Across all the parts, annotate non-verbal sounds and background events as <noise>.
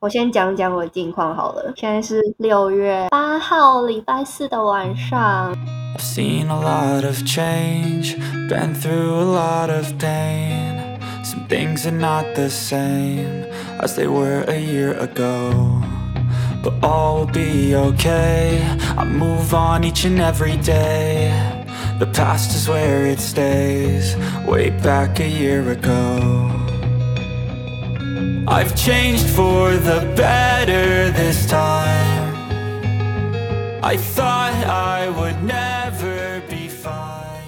我先讲讲我的近况好了。现在是六月八号，礼拜四的晚上。 I've seen a lot of change, been through a lot of pain. Some things are not the same as they were a year ago. But all will be okay. I move on each and every day. The past is where it stays, way back a year ago. I've changed for the better this time. I thought I would never be fine.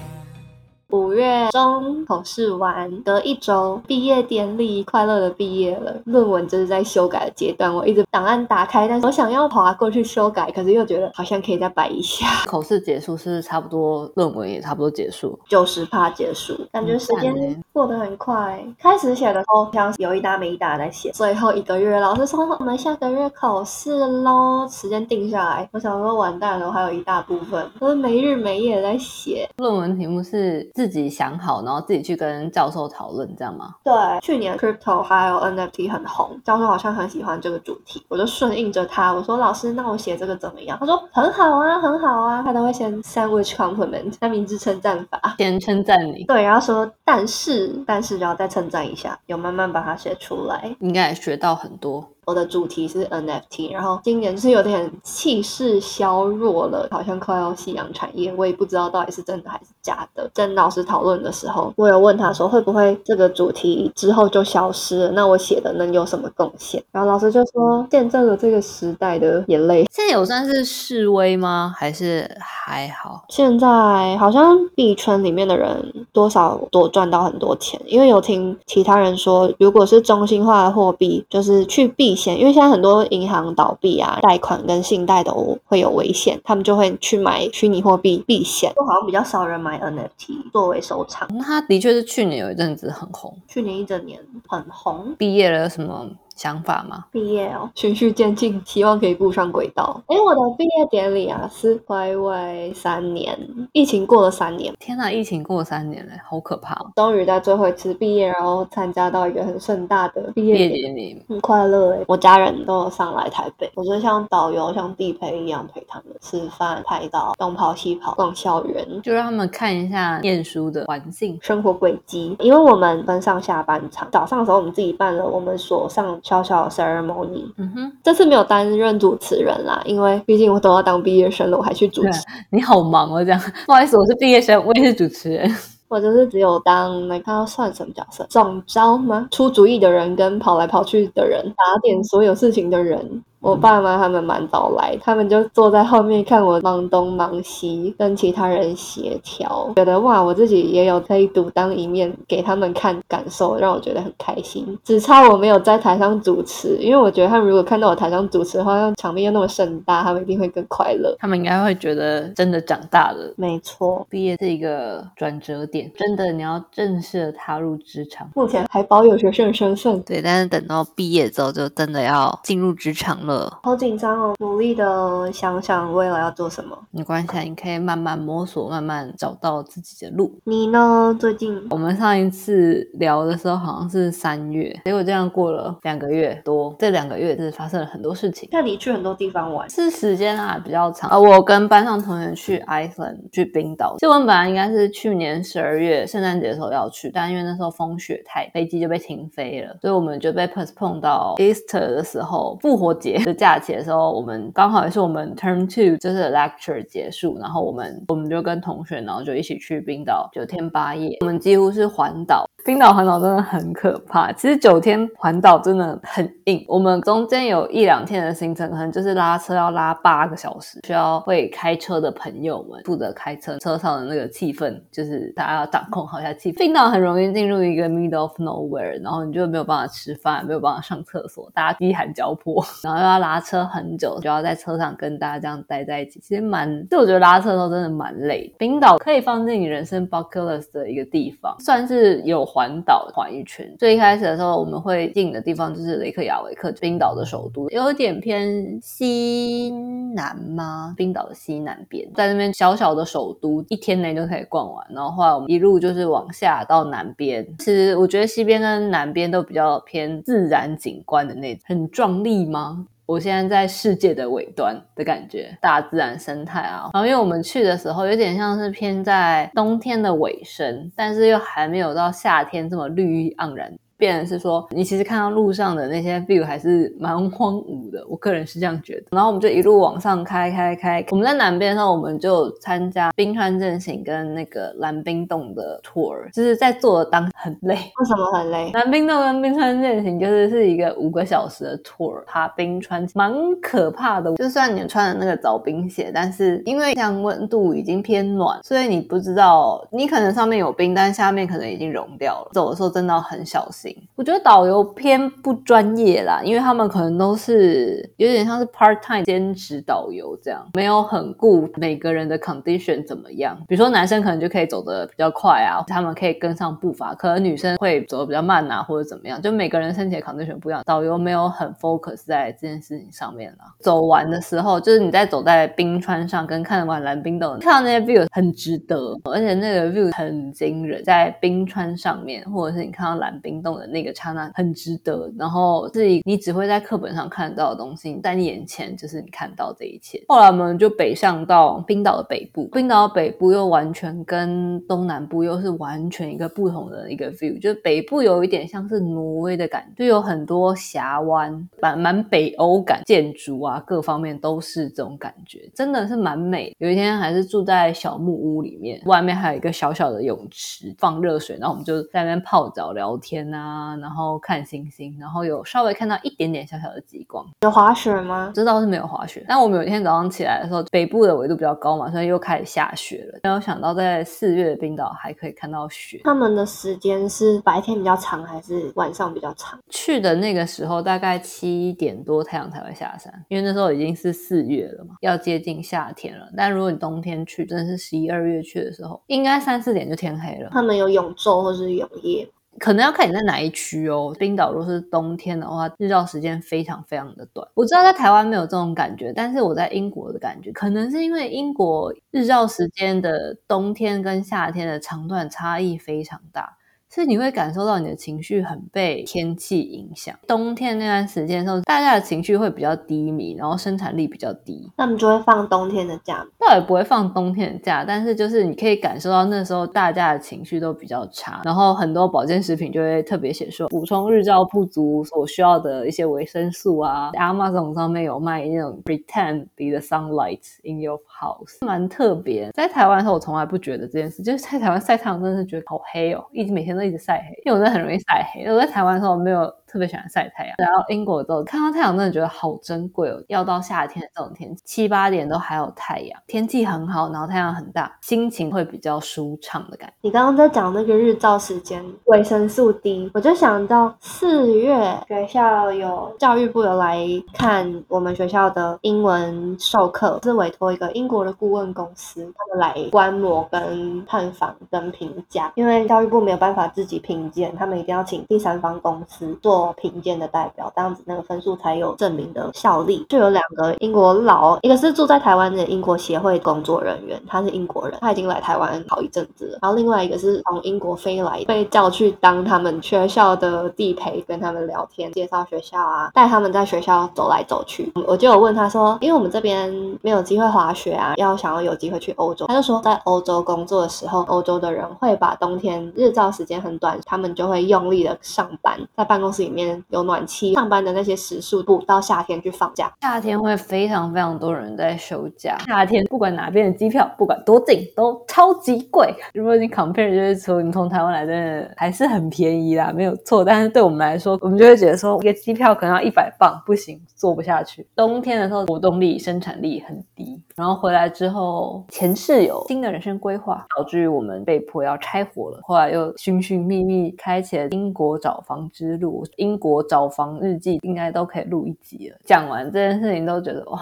Oh, 五月中考试完，隔一周毕业典礼，快乐的毕业了。论文就是在修改的阶段，我一直档案打开，但是我想要划过去修改，可是又觉得好像可以再摆一下，<laughs> 考试结束是差不多，论文也差不多结束。九十趴结束，感觉时间过得很快。开始写的时候像是有一搭没一搭在写，最后一个月老师说我们下个月考试喽，时间定下来，我想说完蛋了，我还有一大部分都是没日没夜地在写。论文题目是自己想好，然后自己去跟教授讨论，这样吗？对，去年 crypto 还有 NFT 很红，教授好像很喜欢这个主题，我就顺应着他，我说老师，那我写这个怎么样？他说很好啊，很好啊，他都会先 sandwich compliment，三明治称赞法。先称赞你，对，然后说但是但是，然后再称赞一下，有慢慢把它写出来。应该也学到很多。我的主题是 NFT，然后今年就是有点气势削弱了，好像快要夕阳产业，我也不知道到底是真的还是假的。跟老师讨论的时候，我有问他说会不会这个主题之后就消失了？那我写的能有什么贡献？然后老师就说见证了这个时代的眼泪。现在有算是示威吗？还是还好？现在好像币圈里面的人多少多赚到很多钱，因为有听其他人说，如果是中心化的货币，就是去避险，因为现在很多银行倒闭啊，贷款跟信贷都会有危险，他们就会去买虚拟货币避险。好像比较少人买 NFT 作为收藏，那他的确是去年有一阵子很红。去年一整年很红。毕业了什么想法吗？毕业哦，循序渐进，希望可以步上轨道。哎，我的毕业典礼啊是回味三年，疫情过了三年。天呐，疫情过了三年了，好可怕哦！终于在最后一次毕业，然后参加到一个很盛大的毕业典礼，很快乐哎。我家人都有上来台北，我就像导游、像地陪一样陪他们吃饭、拍照、东跑西跑、逛校园。就让他们看一下念书的环境。生活轨迹，因为我们分上下半场，早上的时候我们自己办了我们所上小小的 ceremony，嗯哼，这次没有担任主持人啦，因为毕竟我都要当毕业生了，我还去主持，你好忙哦，这样。<laughs> 不好意思，我是毕业生，我也是主持人。我就是只有当那个要算什么角色，总招吗？出主意的人跟跑来跑去的人，打点所有事情的人。我爸妈他们蛮早来，他们就坐在后面看我忙东忙西，跟其他人协调，觉得哇，我自己也有可以独当一面给他们看，感受让我觉得很开心。只差我没有在台上主持，因为我觉得他们如果看到我台上主持的话，那场面又那么盛大，他们一定会更快乐。他们应该会觉得真的长大了。没错，毕业是一个转折点，真的你要正式的踏入职场。目前还保有学生的身份，对，但是等到毕业之后，就真的要进入职场了。好紧张哦，努力的想想未来要做什么。没关系，啊，你可以慢慢摸索，慢慢找到自己的路。你呢？最近我们上一次聊的时候好像是三月，结果这样过了两个月多，这两个月是发生了很多事情。那你去很多地方玩，是时间啊比较长啊，我跟班上同学去 Iceland 去冰岛，其实我们本来应该是去年十二月圣诞节的时候要去，但因为那时候风雪太，飞机就被停飞了，所以我们就被 postpone 到 Easter 的时候，复活节的假期的时候，我们刚好也是我们 Term Two 就是 lecture 结束，然后我们我们就跟同学，然后就一起去冰岛九天八夜，我们几乎是环岛。冰岛环岛真的很可怕，其实九天环岛真的很硬。我们中间有一两天的行程，可能就是拉车要拉八个小时，需要会开车的朋友们负责开车，车上的那个气氛就是大家要掌控好一下气氛。冰岛很容易进入一个 middle of nowhere，然后你就没有办法吃饭，没有办法上厕所，大家饥寒交迫，<laughs> 然后要要拉车很久，就要在车上跟大家这样待在一起，其实蛮，就我觉得拉车的时候真的蛮累。冰岛可以放进你人生 bucket list 的一个地方，算是有环岛环一圈。最一开始的时候，我们会进的地方就是雷克雅维克，冰岛的首都，有点偏西南吗？冰岛的西南边，在那边小小的首都，一天内就可以逛完。然后后来我们一路就是往下到南边，其实我觉得西边跟南边都比较偏自然景观的那种，很壮丽吗？我现在在世界的尾端的感觉，大自然生态啊。然后因为我们去的时候有点像是偏在冬天的尾声，但是又还没有到夏天这么绿意盎然。变成是说，你其实看到路上的那些 view 还是蛮荒芜的，我个人是这样觉得。然后我们就一路往上开开开，我们在南边的时候，我们就参加冰川阵型跟那个蓝冰洞的 tour，就是在做的当很累。为什么很累？蓝冰洞跟冰川阵型就是是一个五个小时的 tour，爬冰川蛮可怕的。就算你穿的那个凿冰鞋，但是因为像温度已经偏暖，所以你不知道你可能上面有冰，但下面可能已经融掉了。走的时候真的要很小心。我觉得导游偏不专业啦，因为他们可能都是有点像是 part time 兼职导游这样，没有很顾每个人的 condition 怎么样。比如说男生可能就可以走得比较快啊，他们可以跟上步伐，可能女生会走得比较慢啊，或者怎么样。就每个人身体的 condition 不一样，导游没有很 focus 在这件事情上面啦。走完的时候，就是你在走在冰川上，跟看完蓝冰洞，看到那些 view 很值得，而且那个 view 很惊人，在冰川上面，或者是你看到蓝冰洞的那个。刹那很值得，然后是你只会在课本上看到的东西，在你眼前就是你看到这一切。后来我们就北上到冰岛的北部，冰岛的北部又完全跟东南部又是完全一个不同的一个 view，就北部有一点像是挪威的感觉，就有很多峡湾，蛮蛮北欧感，建筑啊各方面都是这种感觉，真的是蛮美。有一天还是住在小木屋里面，外面还有一个小小的泳池，放热水，然后我们就在那边泡澡聊天啊。然后看星星，然后有稍微看到一点点小小的极光。有滑雪吗？这倒是没有滑雪。但我们有一天早上起来的时候，北部的纬度比较高嘛，所以又开始下雪了。没有想到在四月的冰岛还可以看到雪。他们的时间是白天比较长还是晚上比较长？去的那个时候大概七点多太阳才会下山，因为那时候已经是四月了嘛，要接近夏天了。但如果你冬天去，真的是十一二月去的时候，应该三四点就天黑了。他们有永昼或是永夜？可能要看你在哪一区哦。冰岛如果是冬天的话，日照时间非常非常的短。我知道在台湾没有这种感觉，但是我在英国的感觉，可能是因为英国日照时间的冬天跟夏天的长短差异非常大。所以你会感受到你的情绪很被天气影响。冬天那段时间的时候，大家的情绪会比较低迷，然后生产力比较低。那么就会放冬天的假？倒也不会放冬天的假，但是就是你可以感受到那时候大家的情绪都比较差，然后很多保健食品就会特别写说补充日照不足所需要的一些维生素啊。Amazon 上面有卖那种 Pretend be the sunlight in your house，蛮特别。在台湾的时候，我从来不觉得这件事，就是在台湾晒太阳真的是觉得好黑哦，一直每天一直晒黑，因为我真的很容易晒黑。我在台湾的时候没有。特别喜欢晒太阳，然后英国之后看到太阳真的觉得好珍贵哦。要到夏天这种天气，七八点都还有太阳，天气很好，然后太阳很大，心情会比较舒畅的感觉。你刚刚在讲那个日照时间，维生素 D，我就想到四月学校有教育部有来看我们学校的英文授课，是委托一个英国的顾问公司，他们来观摩、跟探访、跟评价，因为教育部没有办法自己评鉴，他们一定要请第三方公司做。评鉴的代表，这样子那个分数才有证明的效力。就有两个英国佬，一个是住在台湾的英国协会工作人员，他是英国人，他已经来台湾好一阵子了。然后另外一个是从英国飞来，被叫去当他们学校的地陪，跟他们聊天，介绍学校啊，带他们在学校走来走去。我就有问他说，因为我们这边没有机会滑雪啊，要想要有机会去欧洲，他就说在欧洲工作的时候，欧洲的人会把冬天日照时间很短，他们就会用力的上班，在办公室里。里面有暖气，上班的那些时数补到夏天去放假。夏天会非常非常多人在休假。夏天不管哪边的机票，不管多近，都超级贵。如果你 compare 就是说你从台湾来的，还是很便宜啦，没有错。但是对我们来说，我们就会觉得说一个机票可能要一百磅，不行，做不下去。冬天的时候活动力、生产力很低。然后回来之后，前室友新的人生规划，导致于我们被迫要拆伙了。后来又寻寻觅觅，开启了英国找房之路。英国找房日记应该都可以录一集了。讲完这件事情，都觉得哇。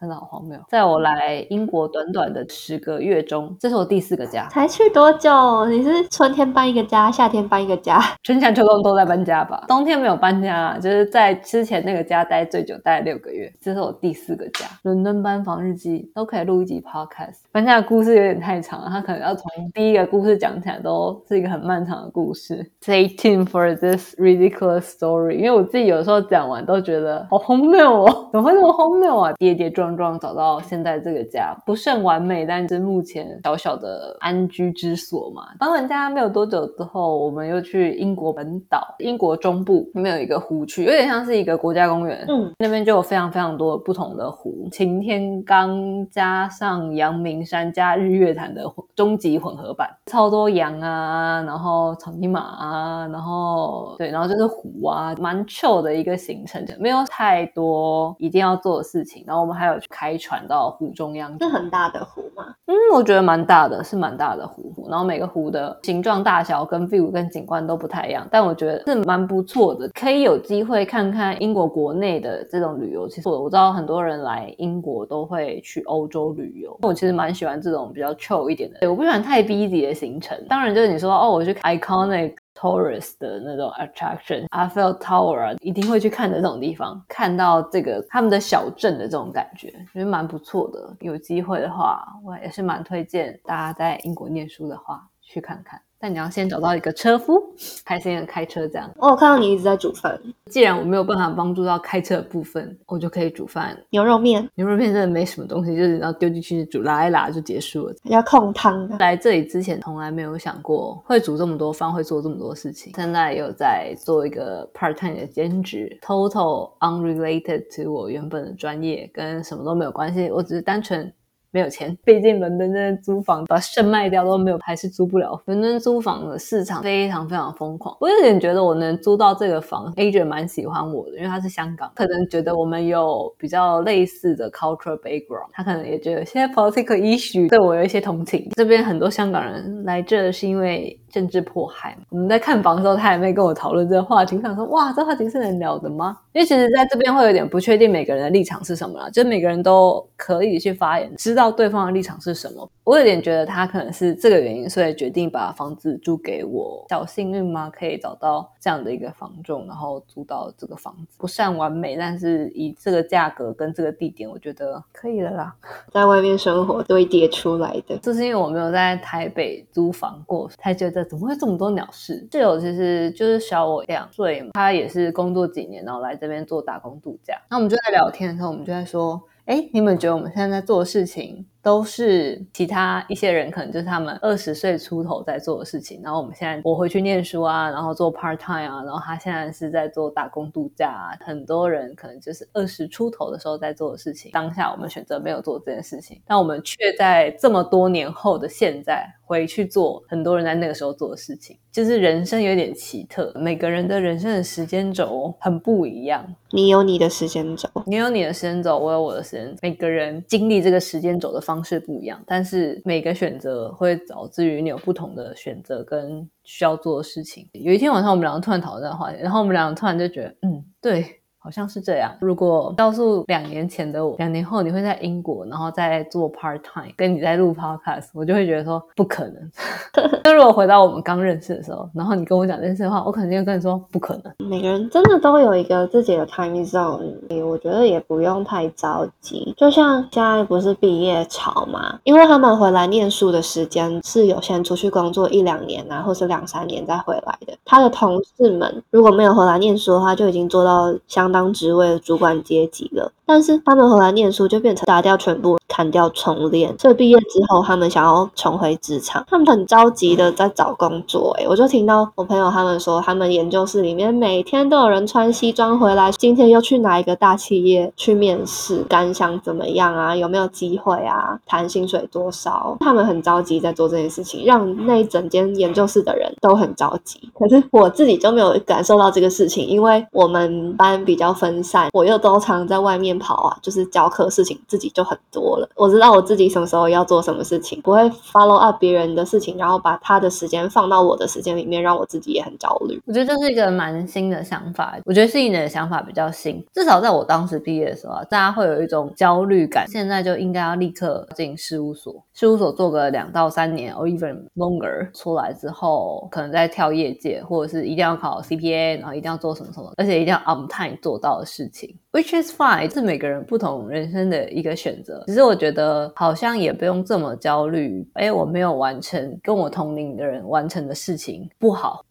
真的好荒谬！在我来英国短短的十个月中，这是我第四个家。才去多久？你是春天搬一个家，夏天搬一个家，<laughs> 春夏秋冬都在搬家吧？冬天没有搬家，就是在之前那个家待最久，待六个月。这是我第四个家。伦敦搬房日记都可以录一集 podcast。搬家的故事有点太长了，他可能要从第一个故事讲起来，都是一个很漫长的故事。Stay tuned for this ridiculous story，因为我自己有时候讲完都觉得好荒谬哦，怎么会这么荒谬啊？跌跌撞。状找到现在这个家不甚完美，但是目前小小的安居之所嘛。搬完家没有多久之后，我们又去英国本岛，英国中部里面有一个湖区，有点像是一个国家公园。嗯，那边就有非常非常多不同的湖，晴天岗加上阳明山加日月潭的终极混合版，超多羊啊，然后草泥马啊，然后对，然后就是湖啊，蛮 chill 的一个行程，没有太多一定要做的事情。然后我们还有。开船到湖中央，是很大的湖吗？嗯，我觉得蛮大的，是蛮大的湖。然后每个湖的形状、大小跟 view 跟景观都不太一样，但我觉得是蛮不错的，可以有机会看看英国国内的这种旅游。其实我我知道很多人来英国都会去欧洲旅游，我其实蛮喜欢这种比较 chill 一点的，我不喜欢太 busy 的行程。当然就是你说哦，我去 iconic。Tourist 的那种 attraction，Eiffel Tower 一定会去看的这种地方，看到这个他们的小镇的这种感觉，觉得蛮不错的。有机会的话，我也是蛮推荐大家在英国念书的话去看看。但你要先找到一个车夫，开心的开车这样。我看到你一直在煮饭，既然我没有办法帮助到开车的部分，我就可以煮饭。牛肉面，牛肉面真的没什么东西，就是然后丢进去煮，拉一拉就结束了。要控汤。来这里之前从来没有想过会煮这么多饭，会做这么多事情。现在有在做一个 part time 的兼职，total unrelated to 我原本的专业，跟什么都没有关系。我只是单纯。没有钱，毕竟伦敦的租房把肾卖掉都没有，还是租不了。伦敦租房的市场非常非常疯狂，我有点觉得我能租到这个房，agent 蛮喜欢我的，因为他是香港，可能觉得我们有比较类似的 cultural background，他可能也觉得现在 political issue 对我有一些同情。这边很多香港人来这是因为。政治迫害，我们在看房的时候，他也没跟我讨论这个话题。我想说，哇，这话题是能聊的吗？因为其实在这边会有点不确定每个人的立场是什么啦，就每个人都可以去发言，知道对方的立场是什么。我有点觉得他可能是这个原因，所以决定把房子租给我。小幸运吗？可以找到这样的一个房仲，然后租到这个房子，不算完美，但是以这个价格跟这个地点，我觉得可以了啦。<laughs> 在外面生活堆叠出来的，这是因为我没有在台北租房过，才觉得。怎么会这么多鸟事？室友其实就是小我两岁嘛，他也是工作几年，然后来这边做打工度假。那我们就在聊天的时候，我们就在说：哎，你们觉得我们现在在做的事情？都是其他一些人，可能就是他们二十岁出头在做的事情。然后我们现在我回去念书啊，然后做 part time 啊，然后他现在是在做打工度假。啊。很多人可能就是二十出头的时候在做的事情。当下我们选择没有做这件事情，但我们却在这么多年后的现在回去做很多人在那个时候做的事情。就是人生有点奇特，每个人的人生的时间轴很不一样。你有你的时间轴，你有你的时间轴，我有我的时间。每个人经历这个时间轴的方式不一样，但是每个选择会导致于你有不同的选择跟需要做的事情。有一天晚上，我们两个突然讨论这个话题，然后我们两个突然就觉得，嗯，对。好像是这样。如果告诉两年前的我，两年后你会在英国，然后再做 part time，跟你在录 podcast，我就会觉得说不可能。<laughs> 那如果回到我们刚认识的时候，然后你跟我讲这件事的话，我肯定会跟你说不可能。每个人真的都有一个自己的 time zone，我觉得也不用太着急。就像现在不是毕业潮嘛，因为他们回来念书的时间是有些人出去工作一两年啊，或是两三年再回来的。他的同事们如果没有回来念书的话，就已经做到相。当职位的主管阶级了，但是他们回来念书就变成打掉全部。砍掉重练，所以毕业之后他们想要重回职场，他们很着急的在找工作。哎，我就听到我朋友他们说，他们研究室里面每天都有人穿西装回来，今天又去哪一个大企业去面试，感想怎么样啊？有没有机会啊？谈薪水多少？他们很着急在做这件事情，让那一整间研究室的人都很着急。可是我自己就没有感受到这个事情，因为我们班比较分散，我又都常在外面跑啊，就是教课事情自己就很多。我知道我自己什么时候要做什么事情，不会 follow up 别人的事情，然后把他的时间放到我的时间里面，让我自己也很焦虑。我觉得这是一个蛮新的想法。我觉得是你的想法比较新，至少在我当时毕业的时候啊，大家会有一种焦虑感，现在就应该要立刻进事务所，事务所做个两到三年，or even longer，出来之后可能再跳业界，或者是一定要考 CPA，然后一定要做什么什么，而且一定要 on time 做到的事情，which is fine，是每个人不同人生的一个选择。只是我觉得好像也不用这么焦虑，哎，我没有完成跟我同龄的人完成的事情不好。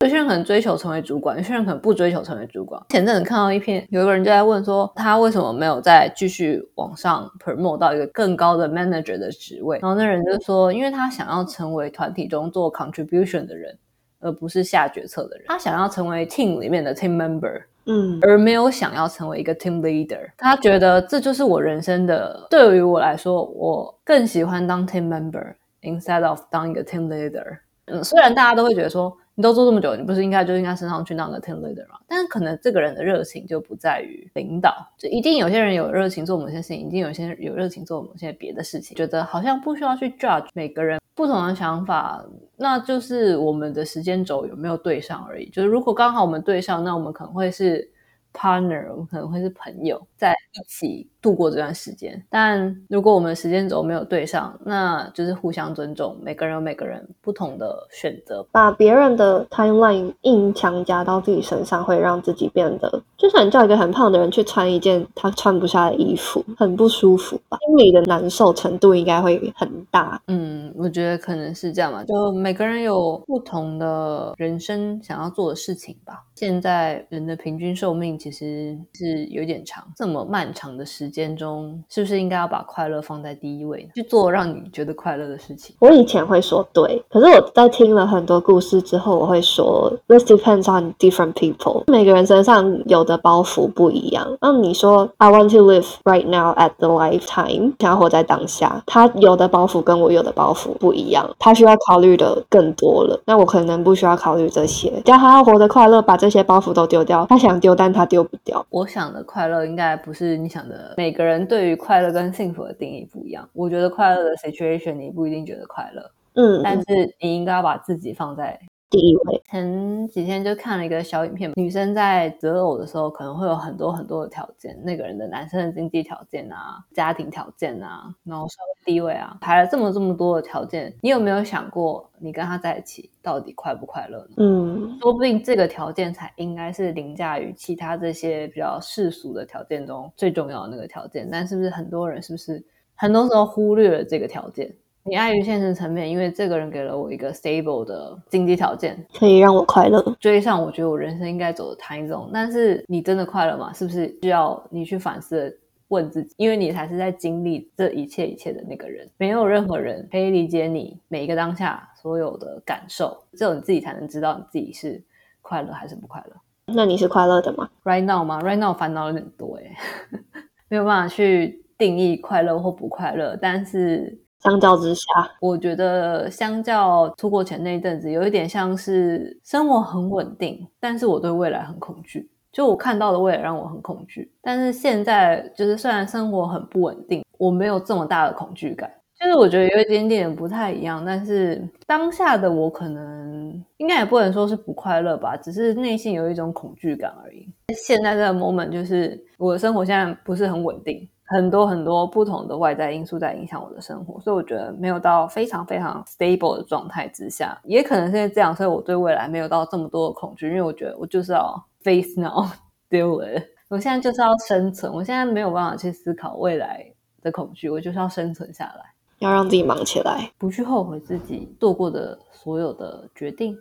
有些人可能追求成为主管，有些人可能不追求成为主管。前阵子看到一篇，有一个人就在问说，他为什么没有再继续往上 promote 到一个更高的 manager 的职位？然后那人就说，因为他想要成为团体中做 contribution 的人，而不是下决策的人。他想要成为 team 里面的 team member，嗯，而没有想要成为一个 team leader。他觉得这就是我人生的，对于我来说，我更喜欢当 team member instead of 当一个 team leader。嗯，虽然大家都会觉得说。你都做这么久，你不是应该就应该升上去当个 team leader 吗？但是可能这个人的热情就不在于领导，就一定有些人有热情做某些事情，一定有些人有热情做某些别的事情。觉得好像不需要去 judge 每个人不同的想法，那就是我们的时间轴有没有对上而已。就是如果刚好我们对上，那我们可能会是 partner，我们可能会是朋友，在一起。度过这段时间，但如果我们时间轴没有对上，那就是互相尊重，每个人有每个人不同的选择。把别人的 timeline 硬强加到自己身上，会让自己变得，就像你叫一个很胖的人去穿一件他穿不下的衣服，很不舒服吧？心里的难受程度应该会很大。嗯，我觉得可能是这样吧。就每个人有不同的人生想要做的事情吧。现在人的平均寿命其实是有点长，这么漫长的时。间中是不是应该要把快乐放在第一位，去做让你觉得快乐的事情？我以前会说对，可是我在听了很多故事之后，我会说 this depends on different people。每个人身上有的包袱不一样。那你说 I want to live right now at the lifetime，想要活在当下，他有的包袱跟我有的包袱不一样，他需要考虑的更多了。那我可能不需要考虑这些，只要他要活得快乐，把这些包袱都丢掉。他想丢，但他丢不掉。我想的快乐应该不是你想的。每个人对于快乐跟幸福的定义不一样。我觉得快乐的 situation 你不一定觉得快乐，嗯，但是你应该要把自己放在。第一位，前几天就看了一个小影片，女生在择偶的时候可能会有很多很多的条件，那个人的男生的经济条件啊、家庭条件啊，然后社会地位啊，排了这么这么多的条件，你有没有想过，你跟他在一起到底快不快乐呢？嗯，说不定这个条件才应该是凌驾于其他这些比较世俗的条件中最重要的那个条件，但是不是很多人是不是很多时候忽略了这个条件？你碍于现实层面，因为这个人给了我一个 stable 的经济条件，可以让我快乐。追上，我觉得我人生应该走的 time zone。但是你真的快乐吗？是不是需要你去反思问自己？因为你才是在经历这一切一切的那个人，没有任何人可以理解你每一个当下所有的感受，只有你自己才能知道你自己是快乐还是不快乐。那你是快乐的吗？Right now 吗？Right now 烦恼有点多哎，<laughs> 没有办法去定义快乐或不快乐，但是。相较之下，我觉得相较出国前那一阵子，有一点像是生活很稳定，但是我对未来很恐惧。就我看到的未来让我很恐惧，但是现在就是虽然生活很不稳定，我没有这么大的恐惧感。就是我觉得有一点点不太一样，但是当下的我可能应该也不能说是不快乐吧，只是内心有一种恐惧感而已。现在这个 moment 就是我的生活现在不是很稳定。很多很多不同的外在因素在影响我的生活，所以我觉得没有到非常非常 stable 的状态之下，也可能是这样，所以我对未来没有到这么多的恐惧，因为我觉得我就是要 face now <laughs> deal with，我现在就是要生存，我现在没有办法去思考未来的恐惧，我就是要生存下来，要让自己忙起来，不去后悔自己做过的所有的决定。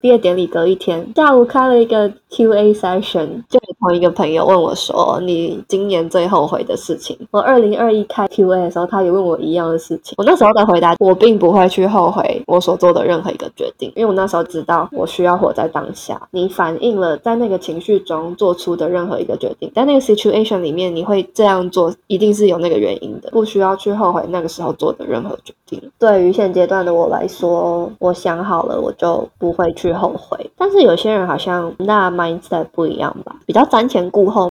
毕业典礼隔一天下午开了一个 Q&A session，就有同一个朋友问我说：“你今年最后悔的事情？”我二零二一开 Q&A 的时候，他也问我一样的事情。我那时候的回答，我并不会去后悔我所做的任何一个决定，因为我那时候知道我需要活在当下。你反映了在那个情绪中做出的任何一个决定，在那个 situation 里面，你会这样做，一定是有那个原因的，不需要去后悔那个时候做的任何决定。对于现阶段的我来说，我想好了，我就不会去。后悔，但是有些人好像那 mindset 不一样吧，比较瞻前顾后。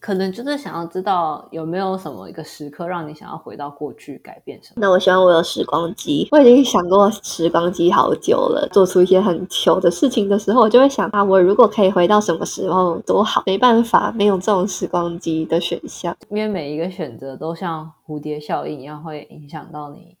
可能就是想要知道有没有什么一个时刻让你想要回到过去改变什么。那我希望我有时光机，我已经想过时光机好久了。做出一些很糗的事情的时候，我就会想啊，我如果可以回到什么时候多好。没办法，没有这种时光机的选项，因为每一个选择都像蝴蝶效应一样，会影响到你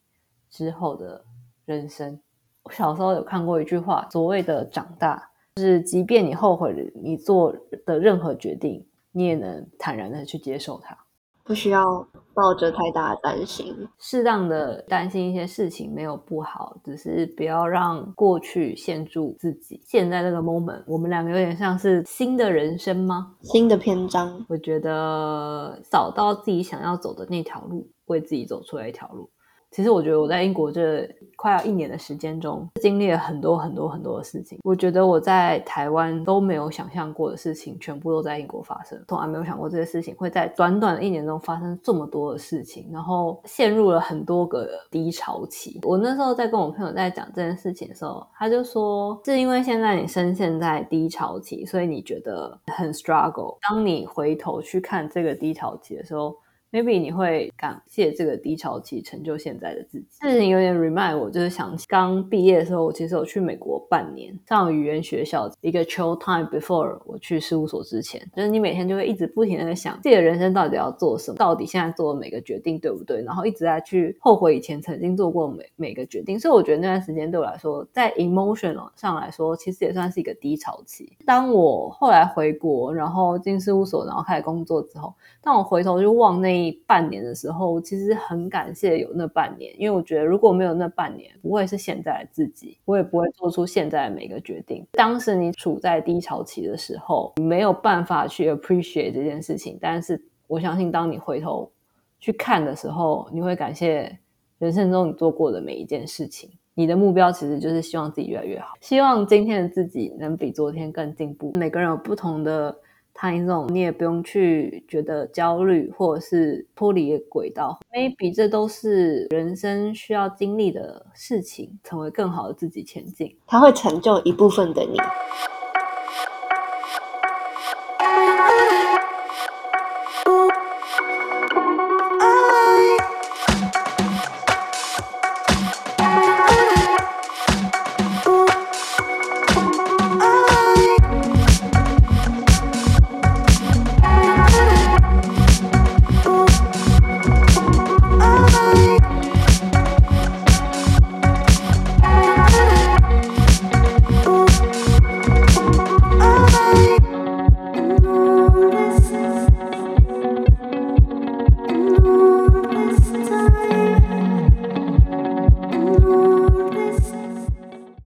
之后的人生。我小时候有看过一句话，所谓的长大，就是即便你后悔了你做的任何决定。你也能坦然的去接受它，不需要抱着太大的担心。适当的担心一些事情没有不好，只是不要让过去限住自己。现在这个 moment，我们两个有点像是新的人生吗？新的篇章。我觉得找到自己想要走的那条路，为自己走出来一条路。其实我觉得我在英国这快要一年的时间中，经历了很多很多很多的事情。我觉得我在台湾都没有想象过的事情，全部都在英国发生。从来没有想过这些事情会在短短的一年中发生这么多的事情，然后陷入了很多个低潮期。我那时候在跟我朋友在讲这件事情的时候，他就说是因为现在你深陷在低潮期，所以你觉得很 struggle。当你回头去看这个低潮期的时候。Maybe 你会感谢这个低潮期成就现在的自己。事情有点 remind 我，就是想起刚毕业的时候，我其实有去美国半年上语言学校。一个 chill time before 我去事务所之前，就是你每天就会一直不停的在想自己的人生到底要做什么，到底现在做的每个决定对不对，然后一直在去后悔以前曾经做过每每个决定。所以我觉得那段时间对我来说，在 emotional 上来说，其实也算是一个低潮期。当我后来回国，然后进事务所，然后开始工作之后，当我回头就望那。你半年的时候，其实很感谢有那半年，因为我觉得如果没有那半年，不会是现在的自己，我也不会做出现在的每个决定。当时你处在低潮期的时候，你没有办法去 appreciate 这件事情，但是我相信，当你回头去看的时候，你会感谢人生中你做过的每一件事情。你的目标其实就是希望自己越来越好，希望今天的自己能比昨天更进步。每个人有不同的。太那种你也不用去觉得焦虑，或者是脱离轨道。Maybe 这都是人生需要经历的事情，成为更好的自己前进。它会成就一部分的你。